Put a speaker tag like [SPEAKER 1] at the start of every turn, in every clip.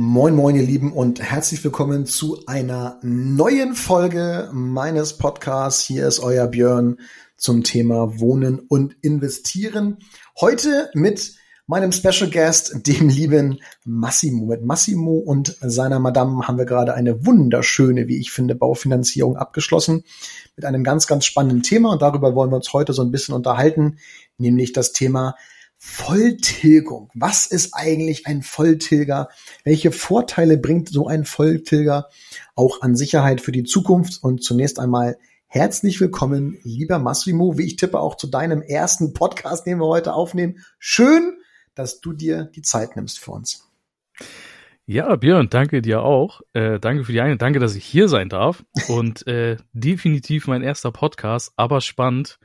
[SPEAKER 1] Moin, moin, ihr Lieben und herzlich willkommen zu einer neuen Folge meines Podcasts. Hier ist euer Björn zum Thema Wohnen und Investieren. Heute mit meinem Special Guest, dem lieben Massimo. Mit Massimo und seiner Madame haben wir gerade eine wunderschöne, wie ich finde, Baufinanzierung abgeschlossen mit einem ganz, ganz spannenden Thema und darüber wollen wir uns heute so ein bisschen unterhalten, nämlich das Thema Volltilgung. Was ist eigentlich ein Volltilger? Welche Vorteile bringt so ein Volltilger auch an Sicherheit für die Zukunft? Und zunächst einmal herzlich willkommen, lieber Massimo, wie ich tippe auch zu deinem ersten Podcast, den wir heute aufnehmen. Schön, dass du dir die Zeit nimmst für uns.
[SPEAKER 2] Ja, Björn, danke dir auch. Äh, danke für die eine, danke, dass ich hier sein darf. Und äh, definitiv mein erster Podcast, aber spannend.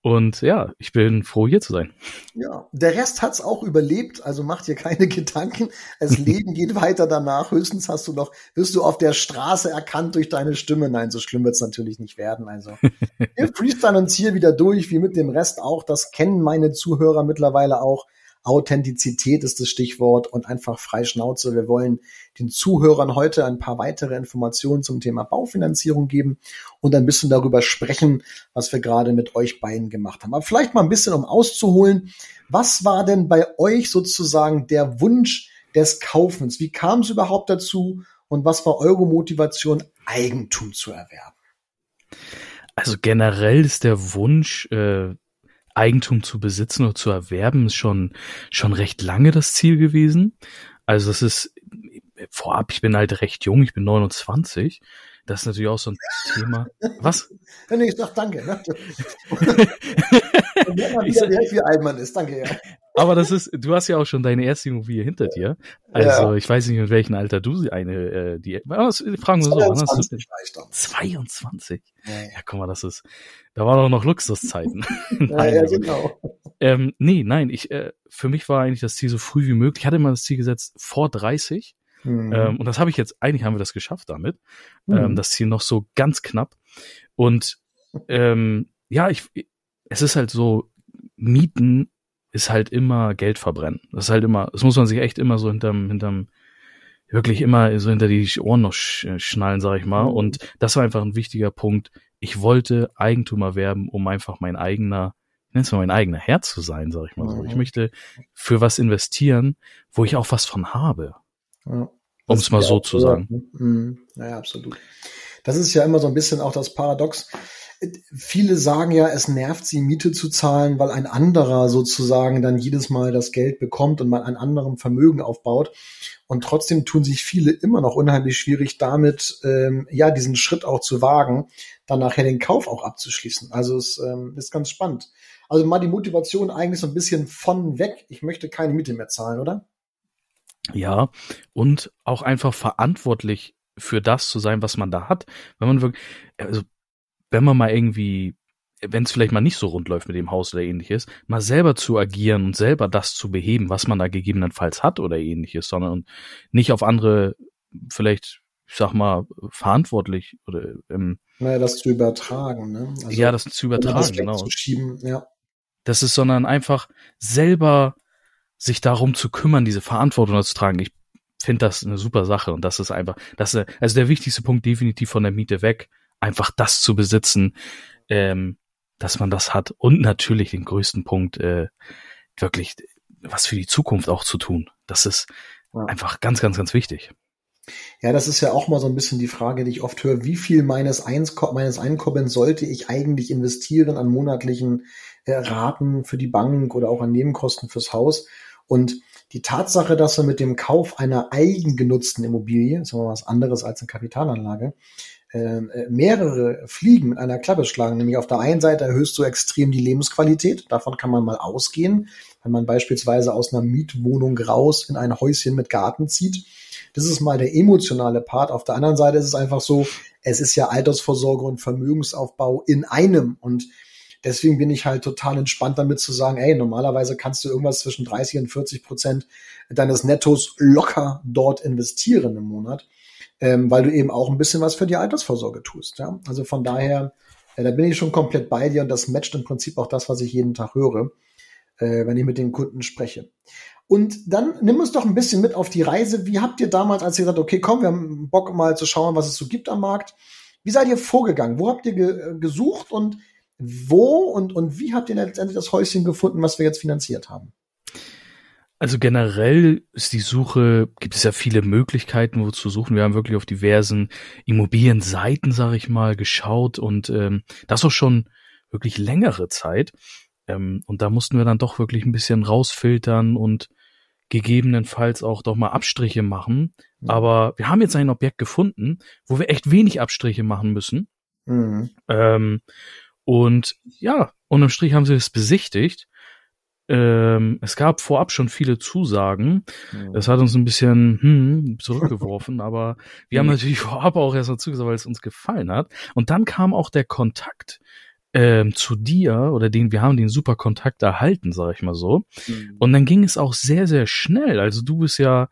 [SPEAKER 2] Und ja, ich bin froh, hier zu sein.
[SPEAKER 1] Ja, der Rest hat's auch überlebt, also mach dir keine Gedanken. Das Leben geht weiter danach. Höchstens hast du noch, wirst du auf der Straße erkannt durch deine Stimme. Nein, so schlimm wird's natürlich nicht werden. Also wir freestylen uns hier wieder durch, wie mit dem Rest auch. Das kennen meine Zuhörer mittlerweile auch. Authentizität ist das Stichwort und einfach frei Schnauze. Wir wollen den Zuhörern heute ein paar weitere Informationen zum Thema Baufinanzierung geben und ein bisschen darüber sprechen, was wir gerade mit euch beiden gemacht haben. Aber vielleicht mal ein bisschen, um auszuholen. Was war denn bei euch sozusagen der Wunsch des Kaufens? Wie kam es überhaupt dazu? Und was war eure Motivation, Eigentum zu erwerben?
[SPEAKER 2] Also generell ist der Wunsch, äh, Eigentum zu besitzen oder zu erwerben, ist schon, schon recht lange das Ziel gewesen. Also das ist vorab, ich bin halt recht jung, ich bin 29. Das ist natürlich auch so ein Thema. Was?
[SPEAKER 1] Nee, ich sag danke. Ne? ich sag, wie alt man ist. Danke, ja.
[SPEAKER 2] Aber das ist, du hast ja auch schon deine erste Immobilie hinter dir. Also ja. ich weiß nicht, in welchem Alter du eine, äh, die, was, fragen wir so, wann hast du 22? Ja, ja. ja, guck mal, das ist, da waren auch noch Luxuszeiten.
[SPEAKER 1] nein, ja, genau.
[SPEAKER 2] Ähm, nee, nein, ich, äh, für mich war eigentlich das Ziel so früh wie möglich. Ich hatte mal das Ziel gesetzt vor 30. Mhm. Ähm, und das habe ich jetzt, eigentlich haben wir das geschafft damit. Mhm. Ähm, das Ziel noch so ganz knapp. Und ähm, ja, ich, es ist halt so, Mieten ist halt immer Geld verbrennen. Das ist halt immer, das muss man sich echt immer so hinterm, hinterm, wirklich immer so hinter die Ohren noch schnallen, sag ich mal. Mhm. Und das war einfach ein wichtiger Punkt. Ich wollte Eigentum erwerben, um einfach mein eigener, ich nenne es mal mein eigener Herz zu sein, sag ich mal so. Ich mhm. möchte für was investieren, wo ich auch was von habe. Ja. Um es mal so zu sagen.
[SPEAKER 1] Mhm. Naja, absolut. Das ist ja immer so ein bisschen auch das Paradox. Viele sagen ja, es nervt sie, Miete zu zahlen, weil ein anderer sozusagen dann jedes Mal das Geld bekommt und man ein anderem Vermögen aufbaut. Und trotzdem tun sich viele immer noch unheimlich schwierig damit, ähm, ja, diesen Schritt auch zu wagen, dann nachher den Kauf auch abzuschließen. Also es ähm, ist ganz spannend. Also mal die Motivation eigentlich so ein bisschen von weg. Ich möchte keine Miete mehr zahlen, oder?
[SPEAKER 2] Ja, und auch einfach verantwortlich für das zu sein, was man da hat. Wenn man wirklich, also wenn man mal irgendwie, wenn es vielleicht mal nicht so rund läuft mit dem Haus oder ähnliches, mal selber zu agieren und selber das zu beheben, was man da gegebenenfalls hat oder ähnliches, sondern nicht auf andere vielleicht, ich sag mal, verantwortlich oder ähm,
[SPEAKER 1] naja, das zu übertragen, ne?
[SPEAKER 2] Also, ja, das zu übertragen, das genau.
[SPEAKER 1] Ja.
[SPEAKER 2] Das ist, sondern einfach selber sich darum zu kümmern, diese Verantwortung zu tragen. Ich finde das eine super Sache und das ist einfach, das ist also der wichtigste Punkt definitiv von der Miete weg, einfach das zu besitzen, ähm, dass man das hat und natürlich den größten Punkt äh, wirklich was für die Zukunft auch zu tun. Das ist ja. einfach ganz, ganz, ganz wichtig.
[SPEAKER 1] Ja, das ist ja auch mal so ein bisschen die Frage, die ich oft höre. Wie viel meines, Einko meines Einkommens sollte ich eigentlich investieren an monatlichen äh, Raten für die Bank oder auch an Nebenkosten fürs Haus? Und die Tatsache, dass wir mit dem Kauf einer eigengenutzten Immobilie, das ist mal was anderes als eine Kapitalanlage, äh, mehrere Fliegen mit einer Klappe schlagen. Nämlich auf der einen Seite erhöhst du extrem die Lebensqualität. Davon kann man mal ausgehen. Wenn man beispielsweise aus einer Mietwohnung raus in ein Häuschen mit Garten zieht, Das ist mal der emotionale Part. Auf der anderen Seite ist es einfach so, es ist ja Altersvorsorge und Vermögensaufbau in einem. Und deswegen bin ich halt total entspannt damit zu sagen, ey, normalerweise kannst du irgendwas zwischen 30 und 40 Prozent deines Nettos locker dort investieren im Monat, ähm, weil du eben auch ein bisschen was für die Altersvorsorge tust. Ja? Also von daher, äh, da bin ich schon komplett bei dir und das matcht im Prinzip auch das, was ich jeden Tag höre, äh, wenn ich mit den Kunden spreche. Und dann nimm uns doch ein bisschen mit auf die Reise. Wie habt ihr damals, als ihr gesagt okay, komm, wir haben Bock mal zu schauen, was es so gibt am Markt. Wie seid ihr vorgegangen? Wo habt ihr ge gesucht und wo und, und wie habt ihr letztendlich das Häuschen gefunden, was wir jetzt finanziert haben?
[SPEAKER 2] Also generell ist die Suche, gibt es ja viele Möglichkeiten, wo zu suchen. Wir haben wirklich auf diversen Immobilienseiten, sage ich mal, geschaut und ähm, das auch schon wirklich längere Zeit. Ähm, und da mussten wir dann doch wirklich ein bisschen rausfiltern und gegebenenfalls auch doch mal Abstriche machen. Mhm. Aber wir haben jetzt ein Objekt gefunden, wo wir echt wenig Abstriche machen müssen. Mhm. Ähm, und ja, unterm Strich haben sie es besichtigt ähm, es gab vorab schon viele Zusagen. Mhm. Das hat uns ein bisschen hm, zurückgeworfen, aber wir haben mhm. natürlich vorab auch erst mal zugesagt, weil es uns gefallen hat. Und dann kam auch der Kontakt ähm, zu dir oder den, wir haben den super Kontakt erhalten, sag ich mal so. Mhm. Und dann ging es auch sehr, sehr schnell. Also du bist ja,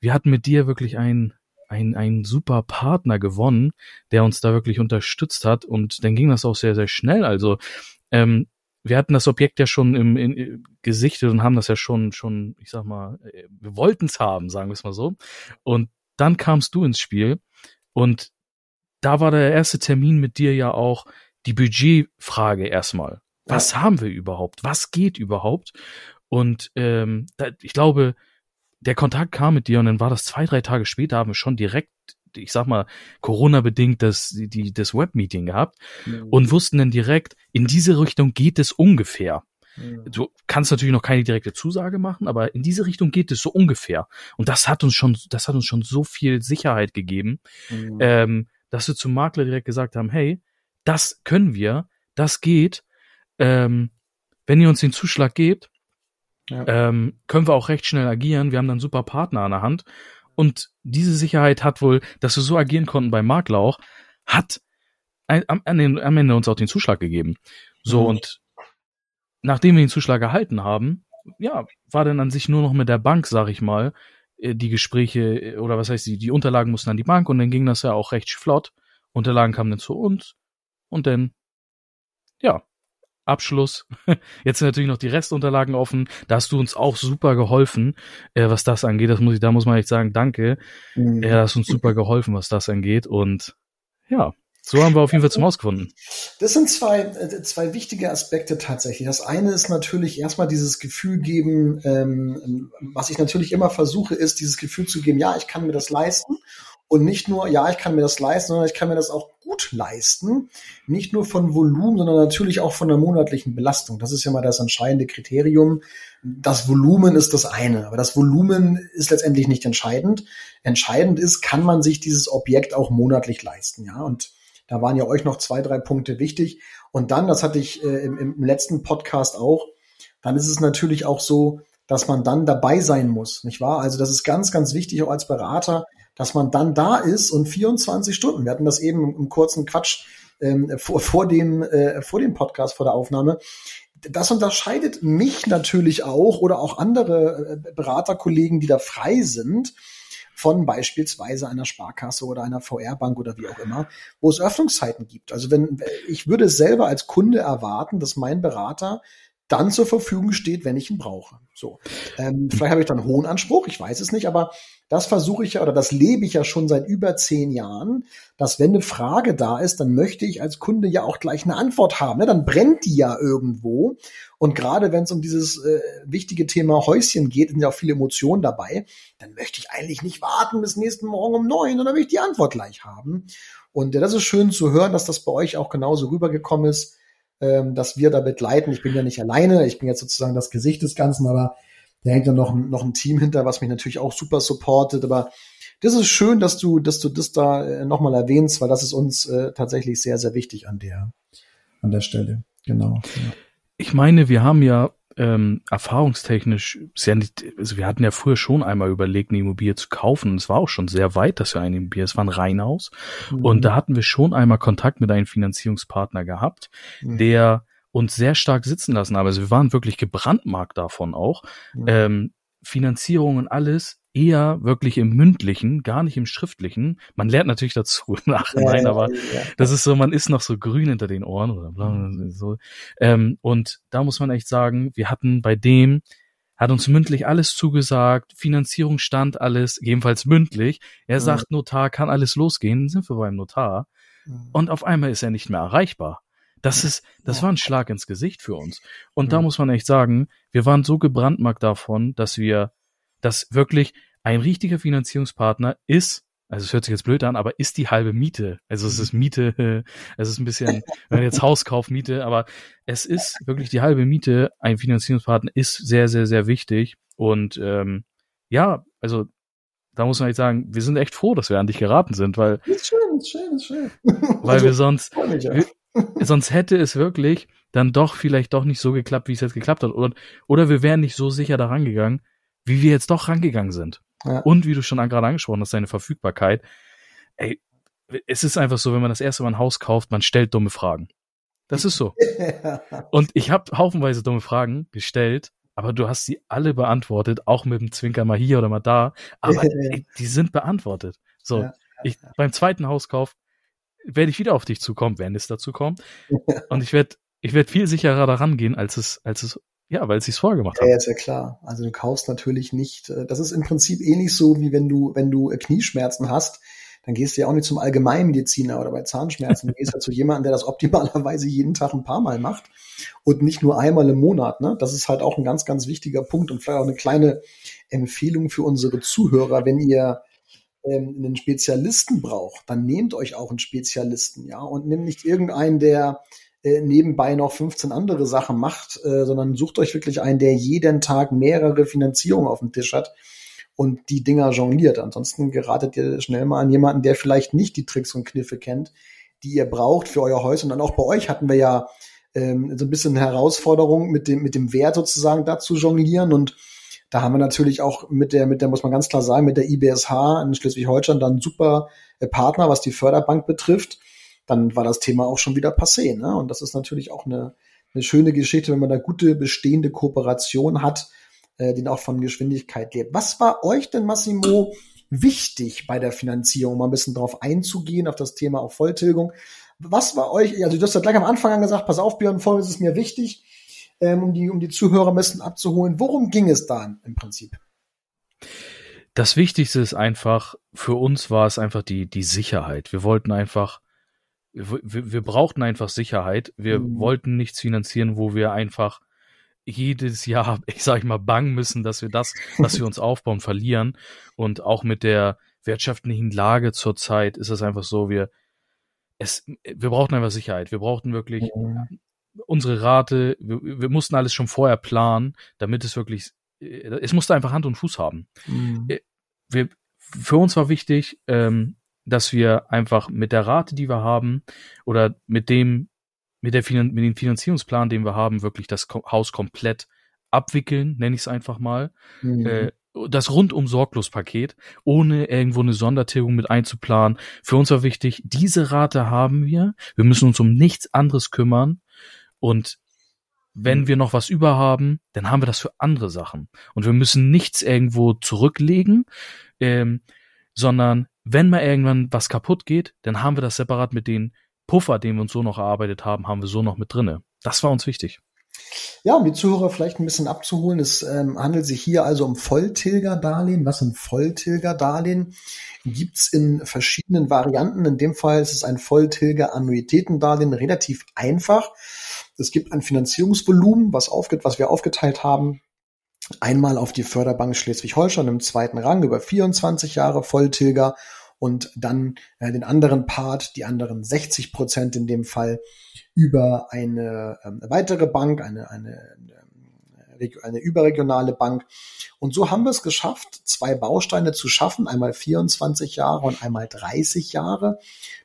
[SPEAKER 2] wir hatten mit dir wirklich ein ein, ein super Partner gewonnen, der uns da wirklich unterstützt hat und dann ging das auch sehr, sehr schnell. Also ähm, wir hatten das Objekt ja schon im, in, in, gesichtet und haben das ja schon, schon, ich sag mal, äh, wir wollten es haben, sagen wir es mal so. Und dann kamst du ins Spiel und da war der erste Termin mit dir ja auch die Budgetfrage erstmal. Was ja. haben wir überhaupt? Was geht überhaupt? Und ähm, da, ich glaube, der Kontakt kam mit dir und dann war das zwei, drei Tage später, haben wir schon direkt ich sag mal, Corona-bedingt das, die, das Webmeeting gehabt mhm. und wussten dann direkt, in diese Richtung geht es ungefähr. Mhm. Du kannst natürlich noch keine direkte Zusage machen, aber in diese Richtung geht es so ungefähr. Und das hat uns schon, das hat uns schon so viel Sicherheit gegeben, mhm. ähm, dass wir zum Makler direkt gesagt haben, hey, das können wir, das geht. Ähm, wenn ihr uns den Zuschlag gebt, ja. ähm, können wir auch recht schnell agieren. Wir haben dann super Partner an der Hand und diese Sicherheit hat wohl, dass wir so agieren konnten bei Marklauch, hat am, am, Ende uns auch den Zuschlag gegeben. So, mhm. und nachdem wir den Zuschlag erhalten haben, ja, war dann an sich nur noch mit der Bank, sag ich mal, äh, die Gespräche, äh, oder was heißt die, die Unterlagen mussten an die Bank und dann ging das ja auch recht flott. Unterlagen kamen dann zu uns und dann, ja, Abschluss. Jetzt sind natürlich noch die Restunterlagen offen. Da hast du uns auch super geholfen, äh, was das angeht. Das muss ich, da muss man echt sagen, danke. Mhm. Er hast uns super geholfen, was das angeht. Und ja, so haben wir auf jeden Fall zum Haus gefunden.
[SPEAKER 1] Das sind zwei, äh, zwei wichtige Aspekte tatsächlich. Das eine ist natürlich erstmal dieses Gefühl geben, ähm, was ich natürlich immer versuche, ist dieses Gefühl zu geben, ja, ich kann mir das leisten. Und nicht nur, ja, ich kann mir das leisten, sondern ich kann mir das auch gut leisten. Nicht nur von Volumen, sondern natürlich auch von der monatlichen Belastung. Das ist ja mal das entscheidende Kriterium. Das Volumen ist das eine, aber das Volumen ist letztendlich nicht entscheidend. Entscheidend ist, kann man sich dieses Objekt auch monatlich leisten, ja. Und da waren ja euch noch zwei, drei Punkte wichtig. Und dann, das hatte ich äh, im, im letzten Podcast auch, dann ist es natürlich auch so, dass man dann dabei sein muss, nicht wahr? Also das ist ganz, ganz wichtig auch als Berater, dass man dann da ist und 24 Stunden. Wir hatten das eben im kurzen Quatsch ähm, vor, vor, dem, äh, vor dem Podcast, vor der Aufnahme. Das unterscheidet mich natürlich auch oder auch andere äh, Beraterkollegen, die da frei sind, von beispielsweise einer Sparkasse oder einer VR-Bank oder wie auch immer, wo es Öffnungszeiten gibt. Also wenn ich würde selber als Kunde erwarten, dass mein Berater dann zur Verfügung steht, wenn ich ihn brauche. So, ähm, vielleicht habe ich dann hohen Anspruch, ich weiß es nicht, aber das versuche ich ja oder das lebe ich ja schon seit über zehn Jahren, dass wenn eine Frage da ist, dann möchte ich als Kunde ja auch gleich eine Antwort haben. Ne? Dann brennt die ja irgendwo. Und gerade wenn es um dieses äh, wichtige Thema Häuschen geht, sind ja auch viele Emotionen dabei, dann möchte ich eigentlich nicht warten bis nächsten Morgen um neun, sondern will ich die Antwort gleich haben. Und äh, das ist schön zu hören, dass das bei euch auch genauso rübergekommen ist ähm, dass wir da begleiten. Ich bin ja nicht alleine, ich bin jetzt sozusagen das Gesicht des Ganzen, aber da hängt ja noch, noch ein Team hinter, was mich natürlich auch super supportet. Aber das ist schön, dass du, dass du das da äh, nochmal erwähnst, weil das ist uns äh, tatsächlich sehr, sehr wichtig an der, an der Stelle. Genau. Ja.
[SPEAKER 2] Ich meine, wir haben ja ähm, erfahrungstechnisch, ja nicht, also wir hatten ja früher schon einmal überlegt, eine Immobilie zu kaufen. Es war auch schon sehr weit, dass wir eine Immobilie, es war ein Reihenhaus. Mhm. Und da hatten wir schon einmal Kontakt mit einem Finanzierungspartner gehabt, mhm. der uns sehr stark sitzen lassen haben. Also wir waren wirklich gebrandmarkt davon auch. Mhm. Ähm, Finanzierung und alles eher wirklich im mündlichen, gar nicht im schriftlichen. Man lernt natürlich dazu im Nachhinein, ja, aber ja, ja. das ist so, man ist noch so grün hinter den Ohren oder bla, bla, so. Ähm, und da muss man echt sagen, wir hatten bei dem, hat uns mündlich alles zugesagt, Finanzierung stand alles, jedenfalls mündlich. Er sagt, Notar kann alles losgehen, sind wir beim Notar. Und auf einmal ist er nicht mehr erreichbar. Das ist, das war ein Schlag ins Gesicht für uns. Und da muss man echt sagen, wir waren so gebrandmarkt davon, dass wir, dass wirklich ein richtiger Finanzierungspartner ist, also es hört sich jetzt blöd an, aber ist die halbe Miete. Also es ist Miete, es ist ein bisschen, wenn jetzt Hauskauf Miete, aber es ist wirklich die halbe Miete. Ein Finanzierungspartner ist sehr, sehr, sehr wichtig. Und ähm, ja, also da muss man echt sagen, wir sind echt froh, dass wir an dich geraten sind, weil
[SPEAKER 1] ist schön, ist schön, ist schön.
[SPEAKER 2] weil wir sonst wir, sonst hätte es wirklich dann doch vielleicht doch nicht so geklappt, wie es jetzt geklappt hat, oder oder wir wären nicht so sicher daran gegangen, wie wir jetzt doch rangegangen sind. Ja. Und wie du schon gerade angesprochen hast, seine Verfügbarkeit. Ey, es ist einfach so, wenn man das erste Mal ein Haus kauft, man stellt dumme Fragen. Das ist so. Und ich habe haufenweise dumme Fragen gestellt, aber du hast sie alle beantwortet, auch mit dem Zwinker mal hier oder mal da. Aber ey, die sind beantwortet. So, ja. ich, beim zweiten Hauskauf werde ich wieder auf dich zukommen, wenn es dazu kommt. Und ich werde ich werd viel sicherer daran gehen, als es, als es ja, weil sie es vorgemacht haben.
[SPEAKER 1] Ja, ist ja klar. Also du kaufst natürlich nicht, äh, das ist im Prinzip ähnlich so, wie wenn du, wenn du äh, Knieschmerzen hast, dann gehst du ja auch nicht zum Allgemeinmediziner oder bei Zahnschmerzen. Du gehst halt zu jemandem, der das optimalerweise jeden Tag ein paar Mal macht und nicht nur einmal im Monat. Ne? Das ist halt auch ein ganz, ganz wichtiger Punkt und vielleicht auch eine kleine Empfehlung für unsere Zuhörer, wenn ihr ähm, einen Spezialisten braucht, dann nehmt euch auch einen Spezialisten, ja, und nehmt nicht irgendeinen, der äh, nebenbei noch 15 andere Sachen macht, äh, sondern sucht euch wirklich einen, der jeden Tag mehrere Finanzierungen auf dem Tisch hat und die Dinger jongliert. Ansonsten geratet ihr schnell mal an jemanden, der vielleicht nicht die Tricks und Kniffe kennt, die ihr braucht für euer Häuschen. Und dann auch bei euch hatten wir ja ähm, so ein bisschen Herausforderung mit dem, mit dem Wert sozusagen da zu jonglieren. Und da haben wir natürlich auch mit der, mit der, muss man ganz klar sagen, mit der IBSH in Schleswig-Holstein dann super äh, Partner, was die Förderbank betrifft dann war das Thema auch schon wieder passé. Ne? Und das ist natürlich auch eine, eine schöne Geschichte, wenn man da gute bestehende Kooperation hat, äh, die auch von Geschwindigkeit lebt. Was war euch denn, Massimo, wichtig bei der Finanzierung, um ein bisschen drauf einzugehen, auf das Thema auch Volltilgung? Was war euch, also du hast ja gleich am Anfang an gesagt, pass auf, Björn, folgendes ist mir wichtig, ähm, um, die, um die Zuhörer ein bisschen abzuholen. Worum ging es da im Prinzip?
[SPEAKER 2] Das Wichtigste ist einfach, für uns war es einfach die, die Sicherheit. Wir wollten einfach wir, wir brauchten einfach Sicherheit. Wir mhm. wollten nichts finanzieren, wo wir einfach jedes Jahr, ich sag mal, bangen müssen, dass wir das, was wir uns aufbauen, verlieren. Und auch mit der wirtschaftlichen Lage zurzeit ist es einfach so, wir, es, wir brauchten einfach Sicherheit. Wir brauchten wirklich mhm. Unsere Rate. Wir, wir mussten alles schon vorher planen, damit es wirklich, es musste einfach Hand und Fuß haben. Mhm. Äh, wir, für uns war wichtig, ähm, dass wir einfach mit der Rate, die wir haben, oder mit dem, mit der Finan mit dem Finanzierungsplan, den wir haben, wirklich das Haus komplett abwickeln, nenne ich es einfach mal. Mhm. Äh, das rundum sorglos Paket, ohne irgendwo eine Sondertilgung mit einzuplanen. Für uns war wichtig, diese Rate haben wir. Wir müssen uns um nichts anderes kümmern. Und wenn mhm. wir noch was über haben, dann haben wir das für andere Sachen. Und wir müssen nichts irgendwo zurücklegen, ähm, sondern wenn mal irgendwann was kaputt geht, dann haben wir das separat mit den Puffer, den wir uns so noch erarbeitet haben, haben wir so noch mit drinne. Das war uns wichtig.
[SPEAKER 1] Ja, um die Zuhörer vielleicht ein bisschen abzuholen, es ähm, handelt sich hier also um Volltilgerdarlehen. Was sind Volltilgerdarlehen? Gibt's in verschiedenen Varianten. In dem Fall ist es ein Volltilger-Annuitätendarlehen, relativ einfach. Es gibt ein Finanzierungsvolumen, was, aufget was wir aufgeteilt haben einmal auf die Förderbank Schleswig-Holstein im zweiten Rang über 24 Jahre Volltilger und dann äh, den anderen Part, die anderen 60 Prozent in dem Fall, über eine ähm, weitere Bank, eine, eine, eine, eine überregionale Bank. Und so haben wir es geschafft, zwei Bausteine zu schaffen, einmal 24 Jahre und einmal 30 Jahre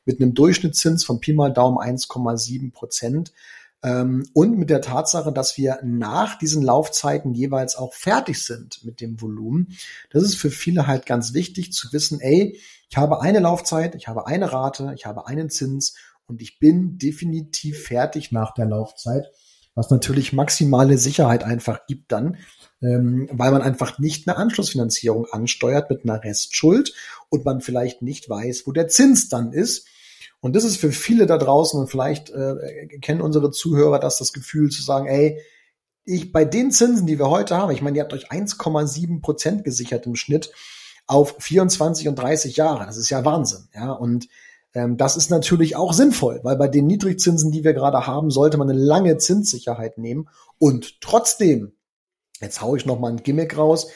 [SPEAKER 1] mit einem Durchschnittszins von Pi mal Daumen 1,7 Prozent ähm, und mit der Tatsache, dass wir nach diesen Laufzeiten jeweils auch fertig sind mit dem Volumen. Das ist für viele halt ganz wichtig zu wissen, ey, ich habe eine Laufzeit, ich habe eine Rate, ich habe einen Zins und ich bin definitiv fertig nach der Laufzeit, was natürlich maximale Sicherheit einfach gibt dann, ähm, weil man einfach nicht eine Anschlussfinanzierung ansteuert mit einer Restschuld und man vielleicht nicht weiß, wo der Zins dann ist und das ist für viele da draußen und vielleicht äh, kennen unsere Zuhörer das das Gefühl zu sagen, ey, ich bei den Zinsen, die wir heute haben, ich meine, ihr habt euch 1,7 Prozent gesichert im Schnitt auf 24 und 30 Jahre. Das ist ja Wahnsinn, ja. Und ähm, das ist natürlich auch sinnvoll, weil bei den Niedrigzinsen, die wir gerade haben, sollte man eine lange Zinssicherheit nehmen. Und trotzdem, jetzt haue ich noch mal ein Gimmick raus,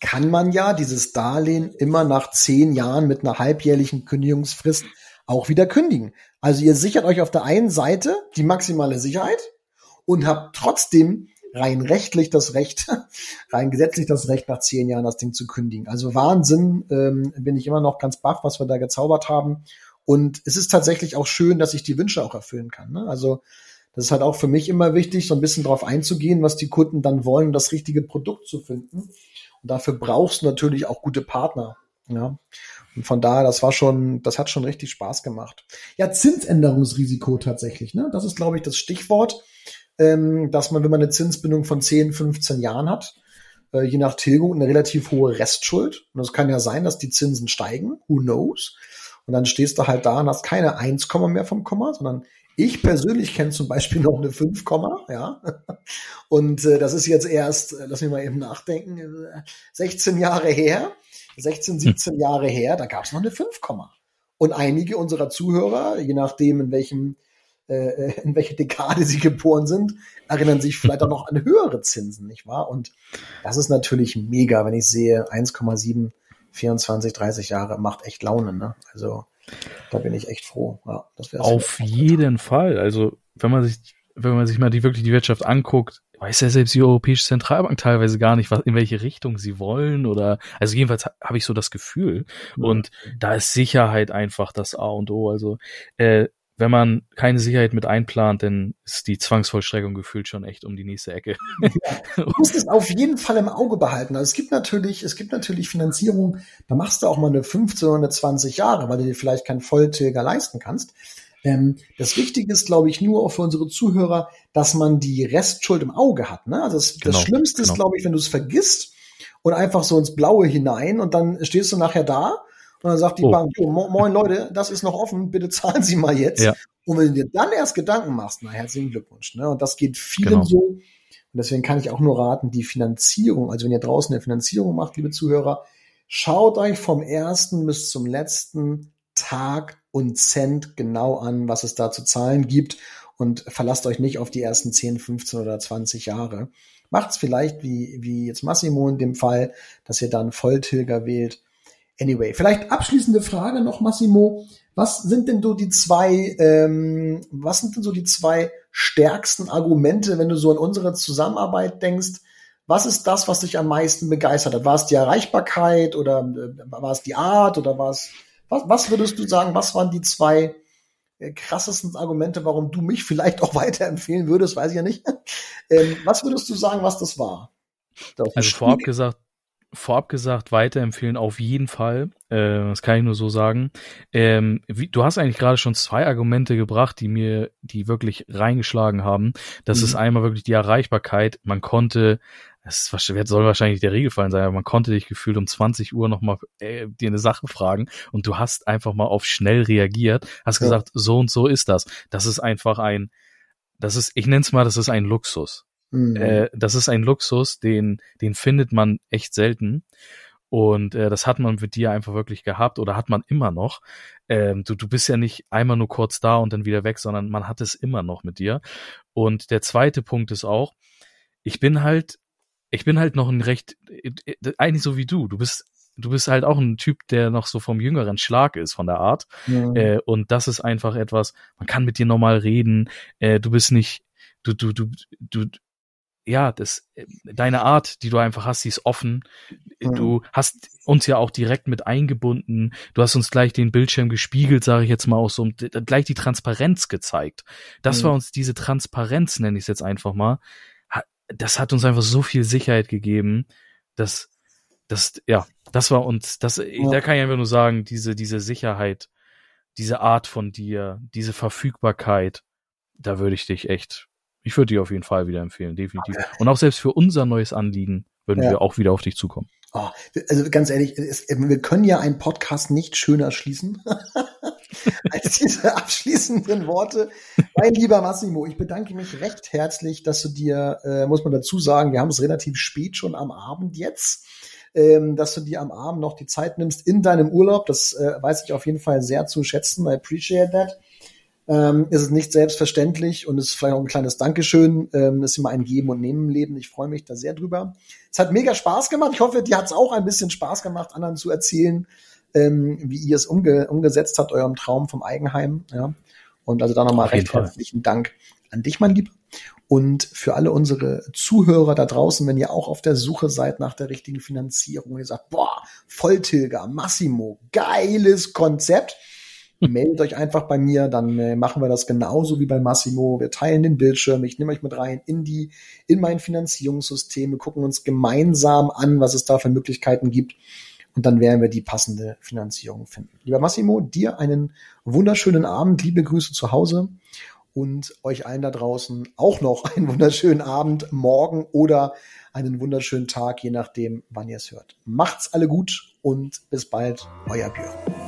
[SPEAKER 1] kann man ja dieses Darlehen immer nach zehn Jahren mit einer halbjährlichen Kündigungsfrist auch wieder kündigen. Also ihr sichert euch auf der einen Seite die maximale Sicherheit und habt trotzdem rein rechtlich das Recht, rein gesetzlich das Recht, nach zehn Jahren das Ding zu kündigen. Also Wahnsinn, ähm, bin ich immer noch ganz baff, was wir da gezaubert haben. Und es ist tatsächlich auch schön, dass ich die Wünsche auch erfüllen kann. Ne? Also das ist halt auch für mich immer wichtig, so ein bisschen drauf einzugehen, was die Kunden dann wollen, das richtige Produkt zu finden. Und dafür brauchst du natürlich auch gute Partner. Ja. Und von daher, das war schon, das hat schon richtig Spaß gemacht. Ja, Zinsänderungsrisiko tatsächlich, ne? Das ist, glaube ich, das Stichwort, ähm, dass man, wenn man eine Zinsbindung von 10, 15 Jahren hat, äh, je nach Tilgung eine relativ hohe Restschuld. Und es kann ja sein, dass die Zinsen steigen, who knows? Und dann stehst du halt da und hast keine 1, mehr vom Komma, sondern ich persönlich kenne zum Beispiel noch eine 5, ja. Und äh, das ist jetzt erst, äh, lass mich mal eben nachdenken, 16 äh, Jahre her. 16, 17 hm. Jahre her, da gab es noch eine 5, und einige unserer Zuhörer, je nachdem in welchem äh, in welche Dekade sie geboren sind, erinnern sich vielleicht auch noch an höhere Zinsen, nicht wahr? Und das ist natürlich mega, wenn ich sehe 1,7 24, 30 Jahre macht echt Laune, ne? Also da bin ich echt froh. Ja,
[SPEAKER 2] das Auf jeden Fall. Also wenn man sich wenn man sich mal die wirklich die Wirtschaft anguckt, weiß ja selbst die Europäische Zentralbank teilweise gar nicht, was, in welche Richtung sie wollen oder, also jedenfalls habe ich so das Gefühl. Ja. Und da ist Sicherheit einfach das A und O. Also, äh, wenn man keine Sicherheit mit einplant, dann ist die Zwangsvollstreckung gefühlt schon echt um die nächste Ecke. Ja,
[SPEAKER 1] du musst es auf jeden Fall im Auge behalten. Also es gibt natürlich, es gibt natürlich Finanzierung, da machst du auch mal eine 15 oder eine 20 Jahre, weil du dir vielleicht keinen Volltilger leisten kannst. Ähm, das Wichtige ist, glaube ich, nur auch für unsere Zuhörer, dass man die Restschuld im Auge hat. Ne? Also das, genau, das Schlimmste genau. ist, glaube ich, wenn du es vergisst und einfach so ins Blaue hinein und dann stehst du nachher da und dann sagt die oh. Bank, oh, moin Leute, das ist noch offen, bitte zahlen Sie mal jetzt. Ja. Und wenn du dir dann erst Gedanken machst, na herzlichen Glückwunsch. Ne? Und das geht vielen genau. so. Und deswegen kann ich auch nur raten, die Finanzierung, also wenn ihr draußen eine Finanzierung macht, liebe Zuhörer, schaut euch vom ersten bis zum letzten Tag und Cent genau an, was es da zu zahlen gibt und verlasst euch nicht auf die ersten 10, 15 oder 20 Jahre. Macht's vielleicht wie, wie jetzt Massimo in dem Fall, dass ihr dann Volltilger wählt. Anyway, vielleicht abschließende Frage noch, Massimo. Was sind denn so die zwei, ähm, was sind denn so die zwei stärksten Argumente, wenn du so an unsere Zusammenarbeit denkst? Was ist das, was dich am meisten begeistert hat? War es die Erreichbarkeit oder äh, war es die Art oder war es was, was würdest du sagen, was waren die zwei äh, krassesten Argumente, warum du mich vielleicht auch weiterempfehlen würdest, weiß ich ja nicht. Ähm, was würdest du sagen, was das war?
[SPEAKER 2] Das also vorab gesagt, vorab gesagt, weiterempfehlen auf jeden Fall. Äh, das kann ich nur so sagen. Ähm, wie, du hast eigentlich gerade schon zwei Argumente gebracht, die mir, die wirklich reingeschlagen haben. Das mhm. ist einmal wirklich die Erreichbarkeit. Man konnte es soll wahrscheinlich der Regelfall sein, aber man konnte dich gefühlt um 20 Uhr nochmal äh, dir eine Sache fragen und du hast einfach mal auf schnell reagiert, hast ja. gesagt, so und so ist das. Das ist einfach ein, das ist, ich nenne es mal, das ist ein Luxus. Mhm. Äh, das ist ein Luxus, den, den findet man echt selten. Und äh, das hat man mit dir einfach wirklich gehabt oder hat man immer noch. Ähm, du, du bist ja nicht einmal nur kurz da und dann wieder weg, sondern man hat es immer noch mit dir. Und der zweite Punkt ist auch, ich bin halt ich bin halt noch ein recht, eigentlich so wie du. Du bist, du bist halt auch ein Typ, der noch so vom jüngeren Schlag ist, von der Art. Ja. Äh, und das ist einfach etwas, man kann mit dir normal reden. Äh, du bist nicht, du, du, du, du, ja, das, deine Art, die du einfach hast, die ist offen. Mhm. Du hast uns ja auch direkt mit eingebunden. Du hast uns gleich den Bildschirm gespiegelt, sage ich jetzt mal aus, und gleich die Transparenz gezeigt. Das mhm. war uns diese Transparenz, nenne ich es jetzt einfach mal. Das hat uns einfach so viel Sicherheit gegeben, dass, das, ja, das war uns, das, ja. da kann ich einfach nur sagen, diese, diese Sicherheit, diese Art von dir, diese Verfügbarkeit, da würde ich dich echt ich würde dir auf jeden Fall wieder empfehlen, definitiv. Und auch selbst für unser neues Anliegen würden ja. wir auch wieder auf dich zukommen.
[SPEAKER 1] Oh, also ganz ehrlich, es, wir können ja einen Podcast nicht schöner schließen als diese abschließenden Worte. Mein lieber Massimo, ich bedanke mich recht herzlich, dass du dir, äh, muss man dazu sagen, wir haben es relativ spät schon am Abend jetzt, ähm, dass du dir am Abend noch die Zeit nimmst in deinem Urlaub. Das äh, weiß ich auf jeden Fall sehr zu schätzen. I appreciate that ähm, ist es nicht selbstverständlich und ist vielleicht auch ein kleines Dankeschön. Ähm, ist immer ein Geben und Nehmen im Leben. Ich freue mich da sehr drüber. Es hat mega Spaß gemacht. Ich hoffe, dir hat es auch ein bisschen Spaß gemacht, anderen zu erzählen, ähm, wie ihr es umge umgesetzt habt, eurem Traum vom Eigenheim. Ja. Und also da nochmal recht herzlichen Dank an dich, mein Lieber. Und für alle unsere Zuhörer da draußen, wenn ihr auch auf der Suche seid nach der richtigen Finanzierung, ihr sagt, boah, Volltilger, Massimo, geiles Konzept meldet euch einfach bei mir, dann äh, machen wir das genauso wie bei Massimo. Wir teilen den Bildschirm, ich nehme euch mit rein in die, in mein Finanzierungssystem, wir gucken uns gemeinsam an, was es da für Möglichkeiten gibt. Und dann werden wir die passende Finanzierung finden. Lieber Massimo, dir einen wunderschönen Abend, liebe Grüße zu Hause und euch allen da draußen auch noch einen wunderschönen Abend, morgen oder einen wunderschönen Tag, je nachdem, wann ihr es hört. Macht's alle gut und bis bald, euer Björn.